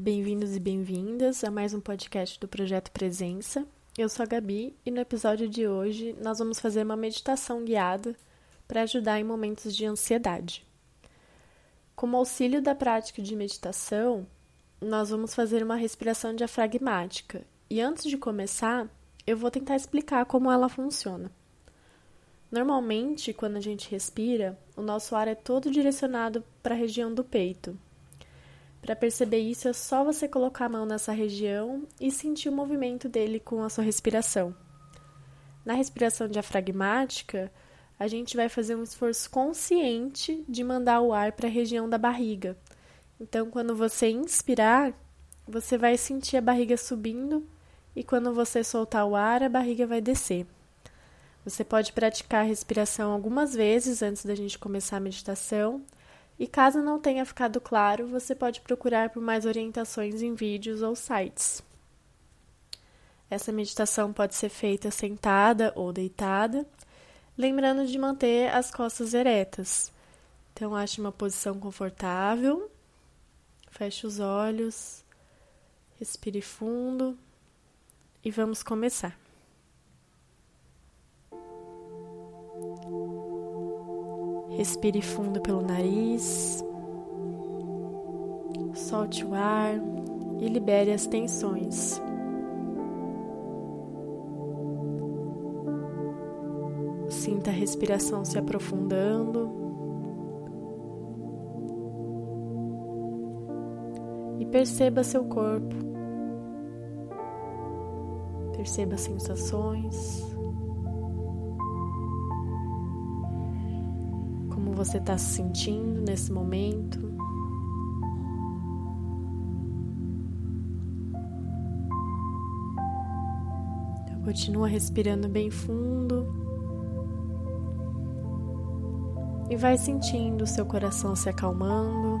Bem-vindos e bem-vindas a mais um podcast do Projeto Presença. Eu sou a Gabi e no episódio de hoje nós vamos fazer uma meditação guiada para ajudar em momentos de ansiedade. Como auxílio da prática de meditação, nós vamos fazer uma respiração diafragmática e antes de começar, eu vou tentar explicar como ela funciona. Normalmente, quando a gente respira, o nosso ar é todo direcionado para a região do peito para perceber isso, é só você colocar a mão nessa região e sentir o movimento dele com a sua respiração. Na respiração diafragmática, a gente vai fazer um esforço consciente de mandar o ar para a região da barriga. Então, quando você inspirar, você vai sentir a barriga subindo e quando você soltar o ar, a barriga vai descer. Você pode praticar a respiração algumas vezes antes da gente começar a meditação e caso não tenha ficado claro, você pode procurar por mais orientações em vídeos ou sites. Essa meditação pode ser feita sentada ou deitada, lembrando de manter as costas eretas. Então, ache uma posição confortável, feche os olhos, respire fundo e vamos começar. Respire fundo pelo nariz. Solte o ar e libere as tensões. Sinta a respiração se aprofundando. E perceba seu corpo. Perceba sensações. Você está se sentindo nesse momento. Então, continua respirando bem fundo e vai sentindo o seu coração se acalmando.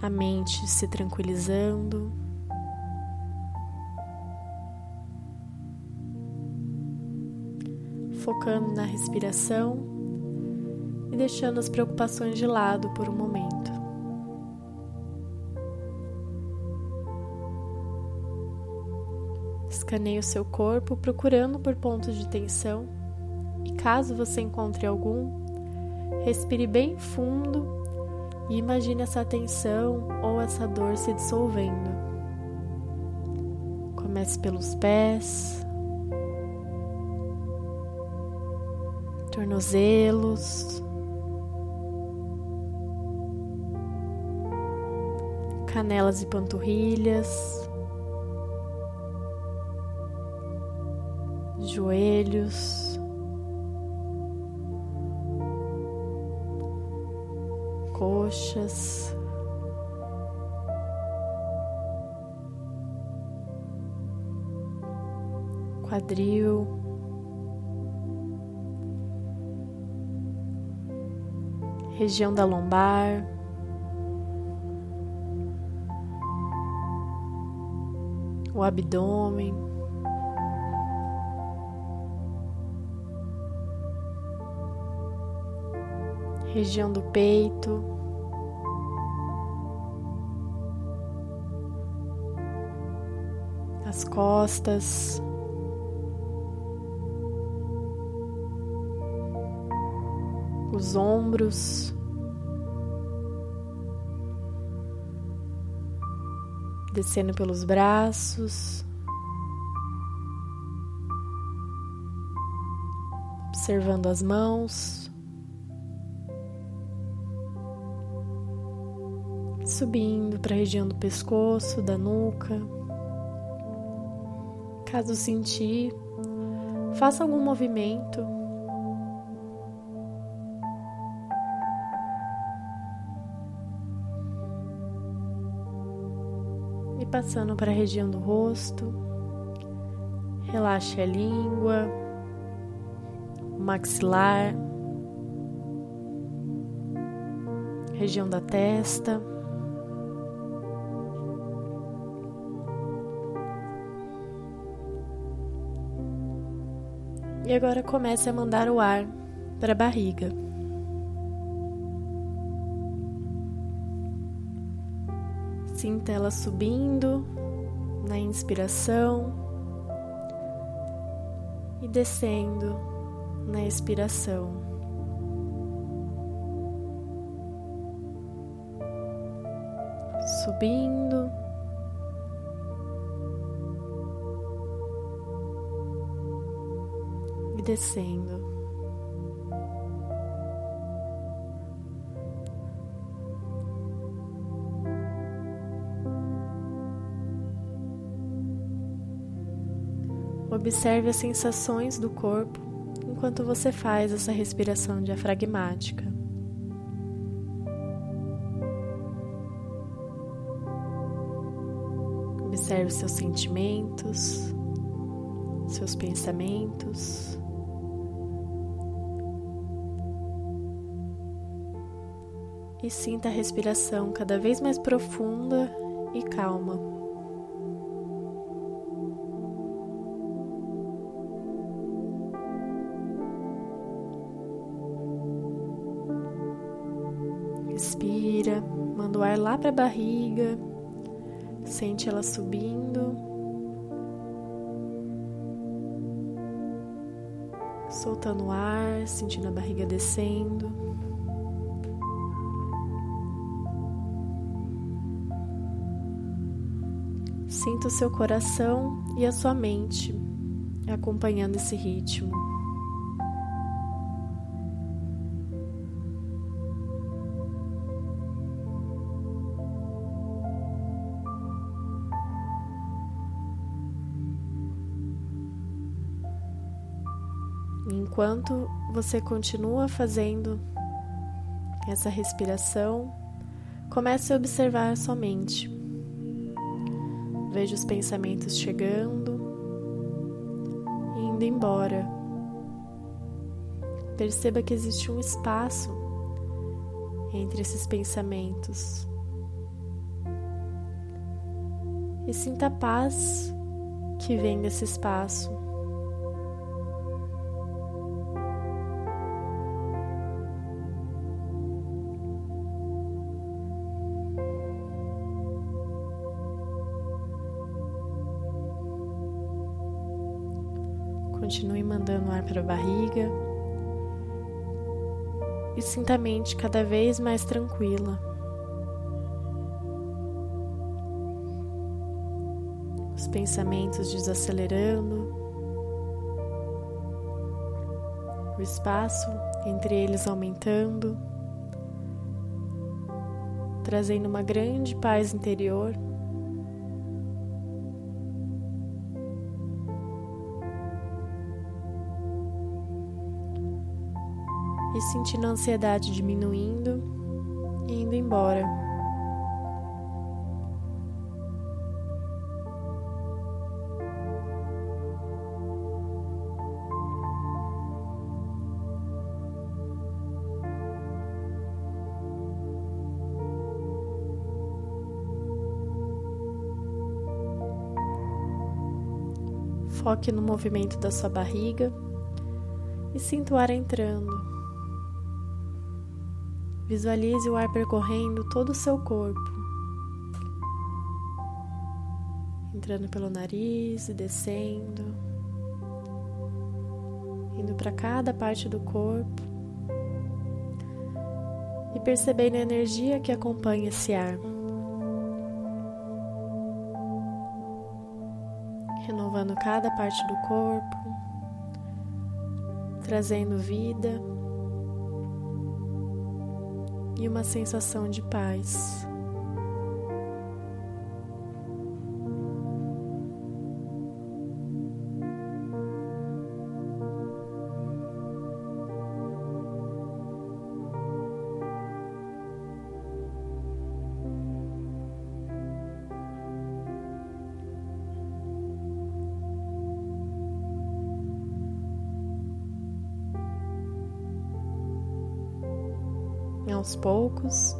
A mente se tranquilizando. Focando na respiração e deixando as preocupações de lado por um momento. Escaneie o seu corpo procurando por pontos de tensão e, caso você encontre algum, respire bem fundo e imagine essa tensão ou essa dor se dissolvendo. Comece pelos pés, tornozelos, canelas e panturrilhas, joelhos, coxas. Quadril, região da lombar. O abdômen. Região do peito. As costas. Os ombros, descendo pelos braços, observando as mãos, subindo para a região do pescoço, da nuca. Caso sentir, faça algum movimento passando para a região do rosto. Relaxe a língua, o maxilar, região da testa. E agora comece a mandar o ar para a barriga. Sinta ela subindo na inspiração e descendo na expiração. Subindo e descendo. Observe as sensações do corpo enquanto você faz essa respiração diafragmática. Observe seus sentimentos, seus pensamentos. E sinta a respiração cada vez mais profunda e calma. Respira, manda o ar lá para a barriga, sente ela subindo, soltando o ar, sentindo a barriga descendo. Sinta o seu coração e a sua mente acompanhando esse ritmo. Enquanto você continua fazendo essa respiração, comece a observar a sua mente. Veja os pensamentos chegando e indo embora. Perceba que existe um espaço entre esses pensamentos. E sinta a paz que vem desse espaço. Para a barriga e sinta a mente cada vez mais tranquila. Os pensamentos desacelerando, o espaço entre eles aumentando, trazendo uma grande paz interior. E sentindo a ansiedade diminuindo e indo embora. Foque no movimento da sua barriga e sinta o ar entrando Visualize o ar percorrendo todo o seu corpo, entrando pelo nariz e descendo, indo para cada parte do corpo. E percebendo a energia que acompanha esse ar. Renovando cada parte do corpo, trazendo vida e uma sensação de paz. Aos poucos,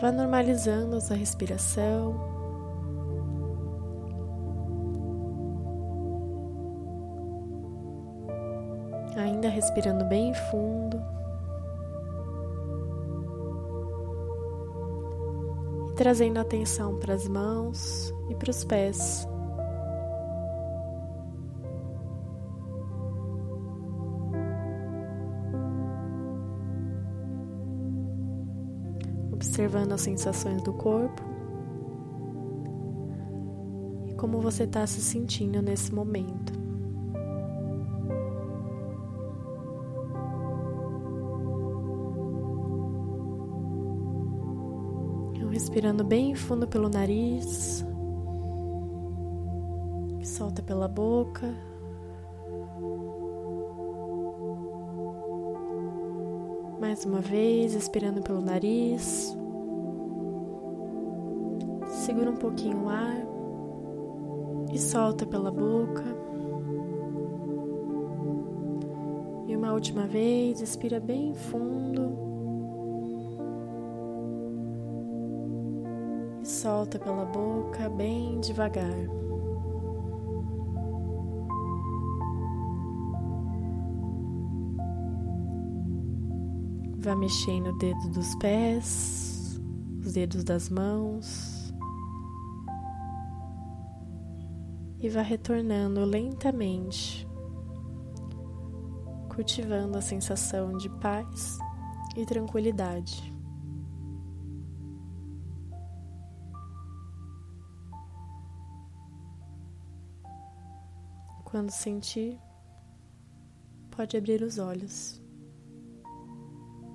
vá normalizando a sua respiração. Ainda respirando bem fundo. trazendo atenção para as mãos e para os pés. Observando as sensações do corpo e como você está se sentindo nesse momento. Respirando bem fundo pelo nariz. Solta pela boca. Mais uma vez, expirando pelo nariz. Segura um pouquinho o ar e solta pela boca. E uma última vez, expira bem fundo. solta pela boca bem devagar. Vá mexendo o dedo dos pés, os dedos das mãos e vá retornando lentamente, cultivando a sensação de paz e tranquilidade. Quando sentir, pode abrir os olhos.